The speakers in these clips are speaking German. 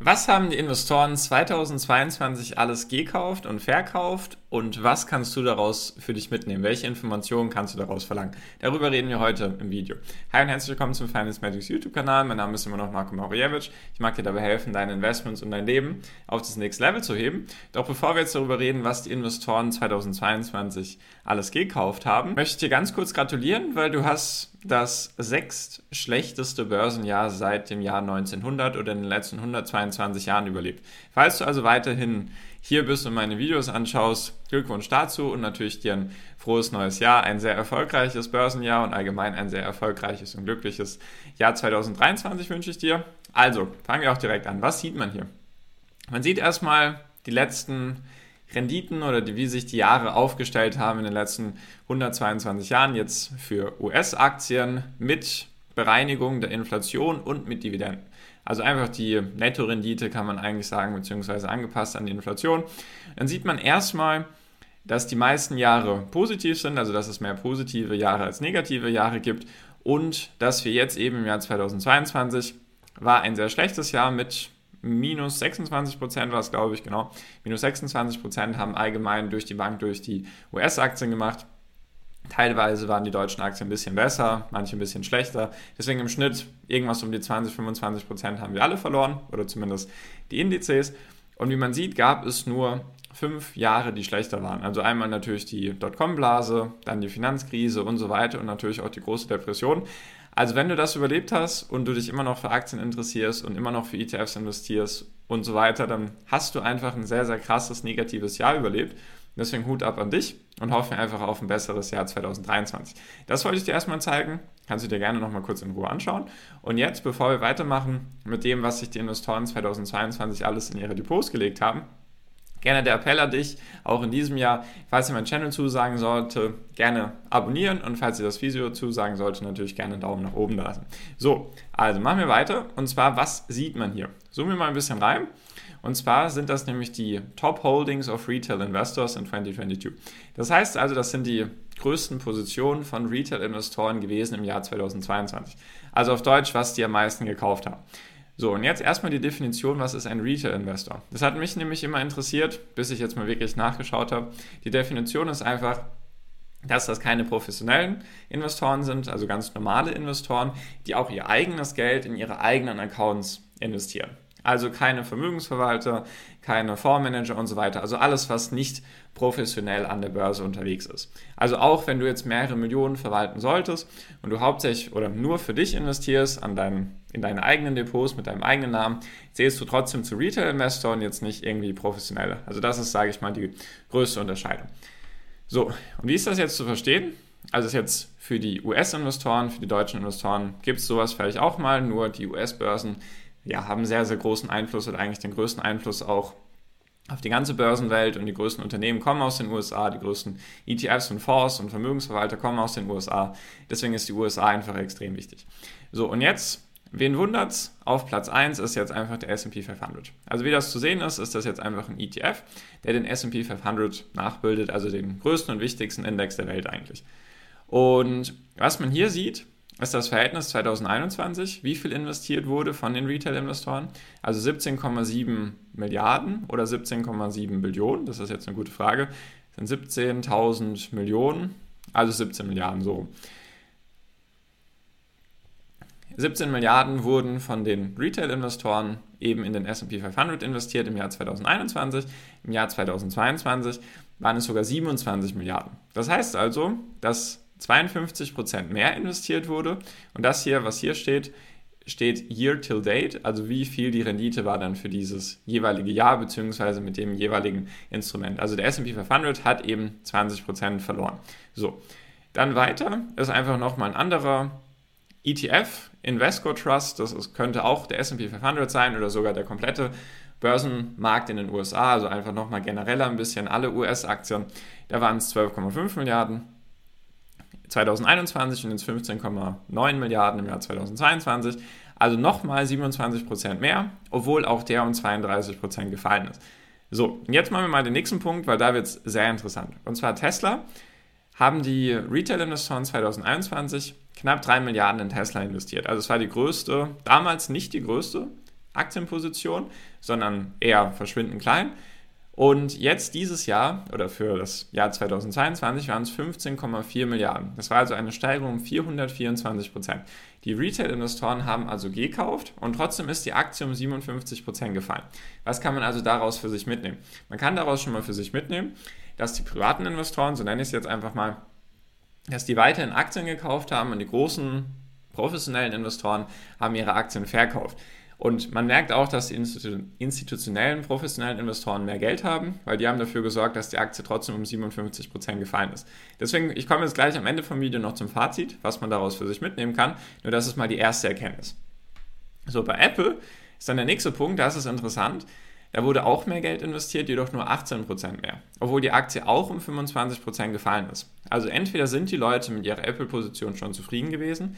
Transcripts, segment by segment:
Was haben die Investoren 2022 alles gekauft und verkauft und was kannst du daraus für dich mitnehmen? Welche Informationen kannst du daraus verlangen? Darüber reden wir heute im Video. Hi und herzlich willkommen zum Finance Magics YouTube-Kanal. Mein Name ist immer noch Marco Mauriewicz. Ich mag dir dabei helfen, deine Investments und dein Leben auf das nächste Level zu heben. Doch bevor wir jetzt darüber reden, was die Investoren 2022 alles gekauft haben, möchte ich dir ganz kurz gratulieren, weil du hast das sechst schlechteste Börsenjahr seit dem Jahr 1900 oder in den letzten 122 Jahren überlebt. Falls du also weiterhin hier bist und meine Videos anschaust, Glückwunsch dazu und natürlich dir ein frohes neues Jahr, ein sehr erfolgreiches Börsenjahr und allgemein ein sehr erfolgreiches und glückliches Jahr 2023 wünsche ich dir. Also, fangen wir auch direkt an. Was sieht man hier? Man sieht erstmal die letzten Renditen oder die, wie sich die Jahre aufgestellt haben in den letzten 122 Jahren jetzt für US-Aktien mit Bereinigung der Inflation und mit Dividenden. Also einfach die Nettorendite kann man eigentlich sagen, beziehungsweise angepasst an die Inflation. Dann sieht man erstmal, dass die meisten Jahre positiv sind, also dass es mehr positive Jahre als negative Jahre gibt und dass wir jetzt eben im Jahr 2022 war ein sehr schlechtes Jahr mit minus 26 Prozent war es, glaube ich, genau. Minus 26 Prozent haben allgemein durch die Bank, durch die US-Aktien gemacht. Teilweise waren die deutschen Aktien ein bisschen besser, manche ein bisschen schlechter. Deswegen im Schnitt irgendwas um die 20, 25 Prozent haben wir alle verloren oder zumindest die Indizes. Und wie man sieht, gab es nur fünf Jahre, die schlechter waren. Also einmal natürlich die Dotcom-Blase, dann die Finanzkrise und so weiter und natürlich auch die große Depression. Also wenn du das überlebt hast und du dich immer noch für Aktien interessierst und immer noch für ETFs investierst und so weiter, dann hast du einfach ein sehr, sehr krasses negatives Jahr überlebt. Deswegen Hut ab an dich und hoffe einfach auf ein besseres Jahr 2023. Das wollte ich dir erstmal zeigen. Kannst du dir gerne nochmal kurz in Ruhe anschauen. Und jetzt, bevor wir weitermachen mit dem, was sich die Investoren 2022 alles in ihre Depots gelegt haben, Gerne der Appell an dich, auch in diesem Jahr, falls ihr meinen Channel zusagen sollte, gerne abonnieren und falls ihr das Video zusagen sollte, natürlich gerne einen Daumen nach oben lassen. So, also machen wir weiter und zwar, was sieht man hier? Zoomen wir mal ein bisschen rein. Und zwar sind das nämlich die Top Holdings of Retail Investors in 2022. Das heißt also, das sind die größten Positionen von Retail-Investoren gewesen im Jahr 2022. Also auf Deutsch, was die am meisten gekauft haben. So, und jetzt erstmal die Definition, was ist ein Retail-Investor? Das hat mich nämlich immer interessiert, bis ich jetzt mal wirklich nachgeschaut habe. Die Definition ist einfach, dass das keine professionellen Investoren sind, also ganz normale Investoren, die auch ihr eigenes Geld in ihre eigenen Accounts investieren. Also keine Vermögensverwalter, keine Fondsmanager und so weiter. Also alles, was nicht professionell an der Börse unterwegs ist. Also auch wenn du jetzt mehrere Millionen verwalten solltest und du hauptsächlich oder nur für dich investierst an deinen, in deine eigenen Depots mit deinem eigenen Namen, zählst du trotzdem zu Retail-Investor und jetzt nicht irgendwie professionelle. Also das ist, sage ich mal, die größte Unterscheidung. So, und wie ist das jetzt zu verstehen? Also ist jetzt für die US-Investoren, für die deutschen Investoren gibt es sowas vielleicht auch mal, nur die US-Börsen ja, haben sehr, sehr großen Einfluss oder eigentlich den größten Einfluss auch auf die ganze Börsenwelt und die größten Unternehmen kommen aus den USA, die größten ETFs und Fonds und Vermögensverwalter kommen aus den USA. Deswegen ist die USA einfach extrem wichtig. So, und jetzt, wen wundert's? Auf Platz 1 ist jetzt einfach der S&P 500. Also wie das zu sehen ist, ist das jetzt einfach ein ETF, der den S&P 500 nachbildet, also den größten und wichtigsten Index der Welt eigentlich. Und was man hier sieht, ist das Verhältnis 2021, wie viel investiert wurde von den Retail-Investoren. Also 17,7 Milliarden oder 17,7 Billionen, das ist jetzt eine gute Frage, sind 17.000 Millionen, also 17 Milliarden so. 17 Milliarden wurden von den Retail-Investoren eben in den SP 500 investiert im Jahr 2021. Im Jahr 2022 waren es sogar 27 Milliarden. Das heißt also, dass 52% mehr investiert wurde. Und das hier, was hier steht, steht Year till Date, also wie viel die Rendite war dann für dieses jeweilige Jahr beziehungsweise mit dem jeweiligen Instrument. Also der S&P 500 hat eben 20% verloren. So, dann weiter ist einfach nochmal ein anderer ETF, Invesco Trust, das ist, könnte auch der S&P 500 sein oder sogar der komplette Börsenmarkt in den USA, also einfach nochmal genereller ein bisschen alle US-Aktien. Da waren es 12,5 Milliarden 2021 und jetzt 15,9 Milliarden im Jahr 2022. Also nochmal 27 Prozent mehr, obwohl auch der um 32 Prozent gefallen ist. So, jetzt machen wir mal den nächsten Punkt, weil da wird es sehr interessant. Und zwar Tesla haben die Retail-Investoren 2021 knapp 3 Milliarden in Tesla investiert. Also es war die größte, damals nicht die größte Aktienposition, sondern eher verschwindend klein. Und jetzt dieses Jahr oder für das Jahr 2022 waren es 15,4 Milliarden. Das war also eine Steigerung um 424 Prozent. Die Retail-Investoren haben also gekauft und trotzdem ist die Aktie um 57 Prozent gefallen. Was kann man also daraus für sich mitnehmen? Man kann daraus schon mal für sich mitnehmen, dass die privaten Investoren, so nenne ich es jetzt einfach mal, dass die weiterhin Aktien gekauft haben und die großen professionellen Investoren haben ihre Aktien verkauft. Und man merkt auch, dass die institutionellen, professionellen Investoren mehr Geld haben, weil die haben dafür gesorgt, dass die Aktie trotzdem um 57 Prozent gefallen ist. Deswegen, ich komme jetzt gleich am Ende vom Video noch zum Fazit, was man daraus für sich mitnehmen kann. Nur das ist mal die erste Erkenntnis. So, bei Apple ist dann der nächste Punkt, das ist interessant. Da wurde auch mehr Geld investiert, jedoch nur 18% mehr, obwohl die Aktie auch um 25% gefallen ist. Also entweder sind die Leute mit ihrer Apple-Position schon zufrieden gewesen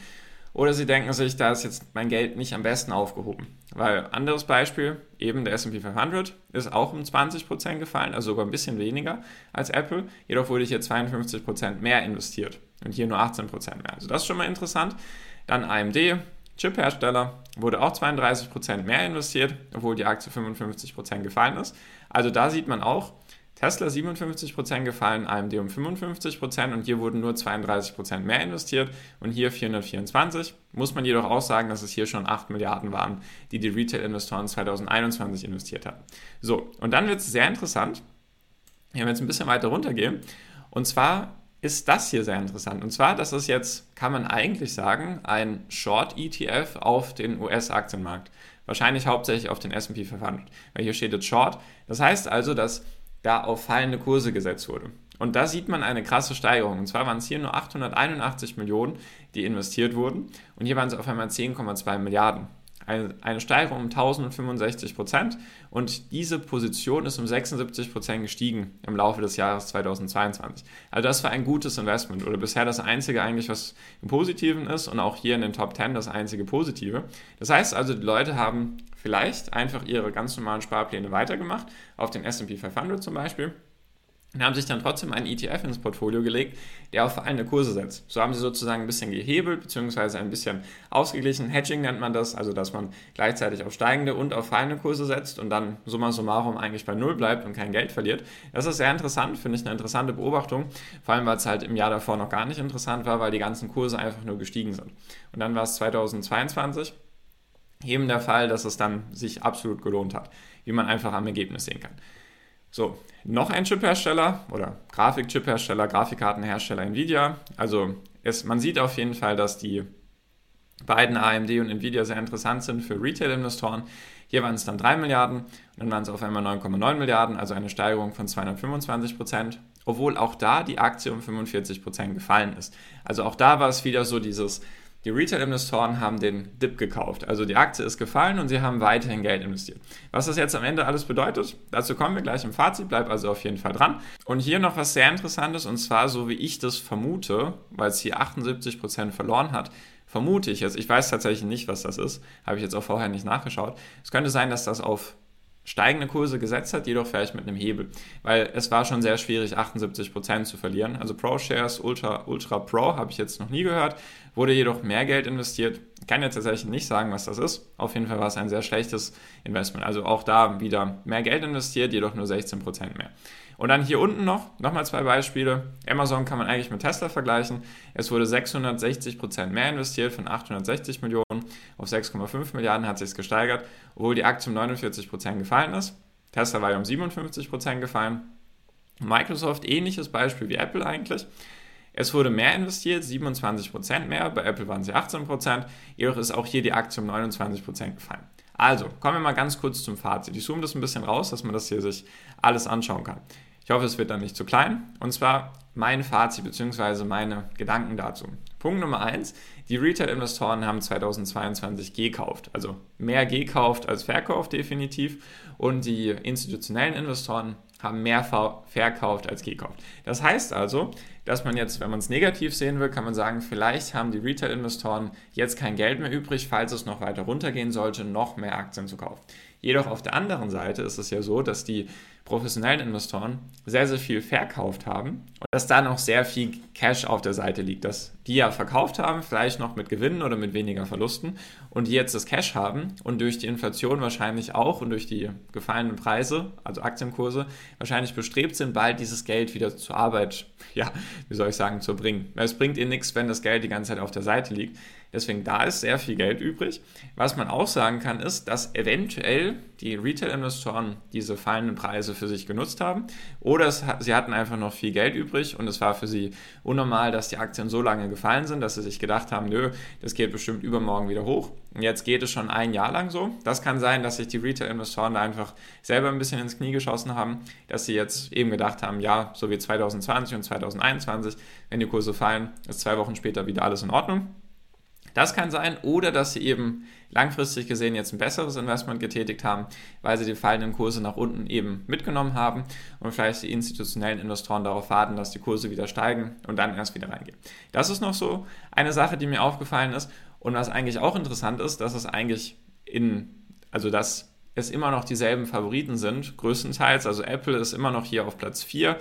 oder sie denken sich, da ist jetzt mein Geld nicht am besten aufgehoben. Weil anderes Beispiel, eben der SP 500 ist auch um 20% gefallen, also sogar ein bisschen weniger als Apple. Jedoch wurde hier 52% mehr investiert und hier nur 18% mehr. Also das ist schon mal interessant. Dann AMD, Chip-Hersteller, wurde auch 32% mehr investiert, obwohl die Aktie 55% gefallen ist. Also da sieht man auch, Tesla 57% gefallen, AMD um 55% und hier wurden nur 32% mehr investiert und hier 424. Muss man jedoch auch sagen, dass es hier schon 8 Milliarden waren, die die Retail-Investoren 2021 investiert hatten. So, und dann wird es sehr interessant, wenn wir jetzt ein bisschen weiter runtergehen. Und zwar ist das hier sehr interessant. Und zwar, das ist jetzt, kann man eigentlich sagen, ein Short-ETF auf den US-Aktienmarkt. Wahrscheinlich hauptsächlich auf den SP 500, weil hier steht jetzt Short. Das heißt also, dass da auf fallende Kurse gesetzt wurde. Und da sieht man eine krasse Steigerung. Und zwar waren es hier nur 881 Millionen, die investiert wurden. Und hier waren es auf einmal 10,2 Milliarden. Eine, eine Steigerung um 1065 Prozent. Und diese Position ist um 76 Prozent gestiegen im Laufe des Jahres 2022. Also das war ein gutes Investment oder bisher das einzige eigentlich, was im Positiven ist und auch hier in den Top 10 das einzige Positive. Das heißt also, die Leute haben vielleicht einfach ihre ganz normalen Sparpläne weitergemacht, auf den SP 500 zum Beispiel, und haben sich dann trotzdem einen ETF ins Portfolio gelegt, der auf fallende Kurse setzt. So haben sie sozusagen ein bisschen gehebelt, beziehungsweise ein bisschen ausgeglichen. Hedging nennt man das, also dass man gleichzeitig auf steigende und auf fallende Kurse setzt und dann summa summarum eigentlich bei Null bleibt und kein Geld verliert. Das ist sehr interessant, finde ich eine interessante Beobachtung, vor allem weil es halt im Jahr davor noch gar nicht interessant war, weil die ganzen Kurse einfach nur gestiegen sind. Und dann war es 2022 eben der Fall, dass es dann sich absolut gelohnt hat, wie man einfach am Ergebnis sehen kann. So, noch ein Chiphersteller oder Grafikchiphersteller, Grafikkartenhersteller Nvidia. Also es, man sieht auf jeden Fall, dass die beiden AMD und Nvidia sehr interessant sind für Retail-Investoren. Hier waren es dann 3 Milliarden und dann waren es auf einmal 9,9 Milliarden, also eine Steigerung von 225 Prozent, obwohl auch da die Aktie um 45 Prozent gefallen ist. Also auch da war es wieder so dieses die Retail-Investoren haben den Dip gekauft. Also die Aktie ist gefallen und sie haben weiterhin Geld investiert. Was das jetzt am Ende alles bedeutet, dazu kommen wir gleich im Fazit. Bleib also auf jeden Fall dran. Und hier noch was sehr Interessantes und zwar, so wie ich das vermute, weil es hier 78% verloren hat, vermute ich jetzt, ich weiß tatsächlich nicht, was das ist, habe ich jetzt auch vorher nicht nachgeschaut. Es könnte sein, dass das auf steigende Kurse gesetzt hat, jedoch vielleicht mit einem Hebel. Weil es war schon sehr schwierig, 78% zu verlieren. Also Pro-Shares, Ultra, Ultra Pro habe ich jetzt noch nie gehört, wurde jedoch mehr Geld investiert. Ich kann jetzt tatsächlich nicht sagen, was das ist. Auf jeden Fall war es ein sehr schlechtes Investment. Also auch da wieder mehr Geld investiert, jedoch nur 16% mehr. Und dann hier unten noch, nochmal zwei Beispiele. Amazon kann man eigentlich mit Tesla vergleichen. Es wurde 660% mehr investiert, von 860 Millionen auf 6,5 Milliarden hat sich gesteigert, obwohl die Aktie um 49% gefallen ist. Tesla war ja um 57% gefallen. Microsoft, ähnliches Beispiel wie Apple eigentlich. Es wurde mehr investiert, 27% mehr, bei Apple waren sie 18%, jedoch ist auch hier die Aktie um 29% gefallen. Also, kommen wir mal ganz kurz zum Fazit. Ich zoome das ein bisschen raus, dass man das hier sich alles anschauen kann. Ich hoffe, es wird dann nicht zu klein. Und zwar mein Fazit bzw. meine Gedanken dazu. Punkt Nummer eins: Die Retail-Investoren haben 2022 gekauft, also mehr gekauft als verkauft definitiv. Und die institutionellen Investoren haben mehr verkauft als gekauft. Das heißt also, dass man jetzt, wenn man es negativ sehen will, kann man sagen, vielleicht haben die Retail-Investoren jetzt kein Geld mehr übrig, falls es noch weiter runtergehen sollte, noch mehr Aktien zu kaufen. Jedoch auf der anderen Seite ist es ja so, dass die professionellen Investoren sehr, sehr viel verkauft haben und dass da noch sehr viel Cash auf der Seite liegt, dass die ja verkauft haben, vielleicht noch mit Gewinnen oder mit weniger Verlusten und die jetzt das Cash haben und durch die Inflation wahrscheinlich auch und durch die gefallenen Preise, also Aktienkurse, wahrscheinlich bestrebt sind, bald dieses Geld wieder zur Arbeit, ja, wie soll ich sagen, zu bringen. Weil es bringt ihnen nichts, wenn das Geld die ganze Zeit auf der Seite liegt. Deswegen da ist sehr viel Geld übrig. Was man auch sagen kann, ist, dass eventuell die Retail-Investoren diese fallenden Preise für sich genutzt haben oder es, sie hatten einfach noch viel Geld übrig und es war für sie unnormal, dass die Aktien so lange gefallen sind, dass sie sich gedacht haben, nö, das geht bestimmt übermorgen wieder hoch. Und jetzt geht es schon ein Jahr lang so. Das kann sein, dass sich die Retail-Investoren da einfach selber ein bisschen ins Knie geschossen haben, dass sie jetzt eben gedacht haben, ja, so wie 2020 und 2021, wenn die Kurse fallen, ist zwei Wochen später wieder alles in Ordnung. Das kann sein, oder dass sie eben langfristig gesehen jetzt ein besseres Investment getätigt haben, weil sie die fallenden Kurse nach unten eben mitgenommen haben und vielleicht die institutionellen Investoren darauf warten, dass die Kurse wieder steigen und dann erst wieder reingehen. Das ist noch so eine Sache, die mir aufgefallen ist und was eigentlich auch interessant ist, dass es eigentlich in, also dass es immer noch dieselben Favoriten sind, größtenteils. Also Apple ist immer noch hier auf Platz 4.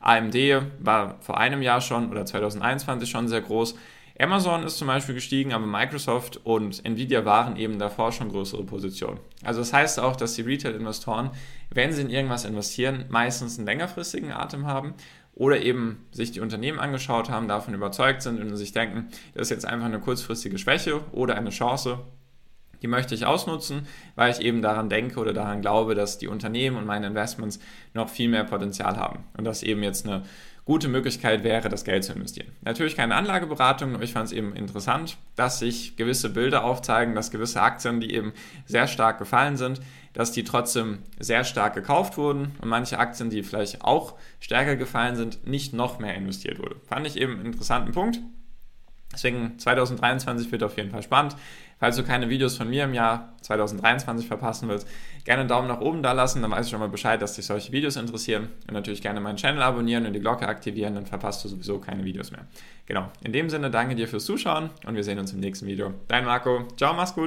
AMD war vor einem Jahr schon oder 2021 schon sehr groß. Amazon ist zum Beispiel gestiegen, aber Microsoft und Nvidia waren eben davor schon größere Positionen. Also das heißt auch, dass die Retail-Investoren, wenn sie in irgendwas investieren, meistens einen längerfristigen Atem haben oder eben sich die Unternehmen angeschaut haben, davon überzeugt sind und sich denken, das ist jetzt einfach eine kurzfristige Schwäche oder eine Chance, die möchte ich ausnutzen, weil ich eben daran denke oder daran glaube, dass die Unternehmen und meine Investments noch viel mehr Potenzial haben und dass eben jetzt eine gute Möglichkeit wäre, das Geld zu investieren. Natürlich keine Anlageberatung, aber ich fand es eben interessant, dass sich gewisse Bilder aufzeigen, dass gewisse Aktien, die eben sehr stark gefallen sind, dass die trotzdem sehr stark gekauft wurden und manche Aktien, die vielleicht auch stärker gefallen sind, nicht noch mehr investiert wurde. Fand ich eben einen interessanten Punkt. Deswegen 2023 wird auf jeden Fall spannend. Falls du keine Videos von mir im Jahr 2023 verpassen willst, gerne einen Daumen nach oben da lassen, dann weiß ich schon mal Bescheid, dass dich solche Videos interessieren. Und natürlich gerne meinen Channel abonnieren und die Glocke aktivieren, dann verpasst du sowieso keine Videos mehr. Genau, in dem Sinne danke dir fürs Zuschauen und wir sehen uns im nächsten Video. Dein Marco, ciao, mach's gut.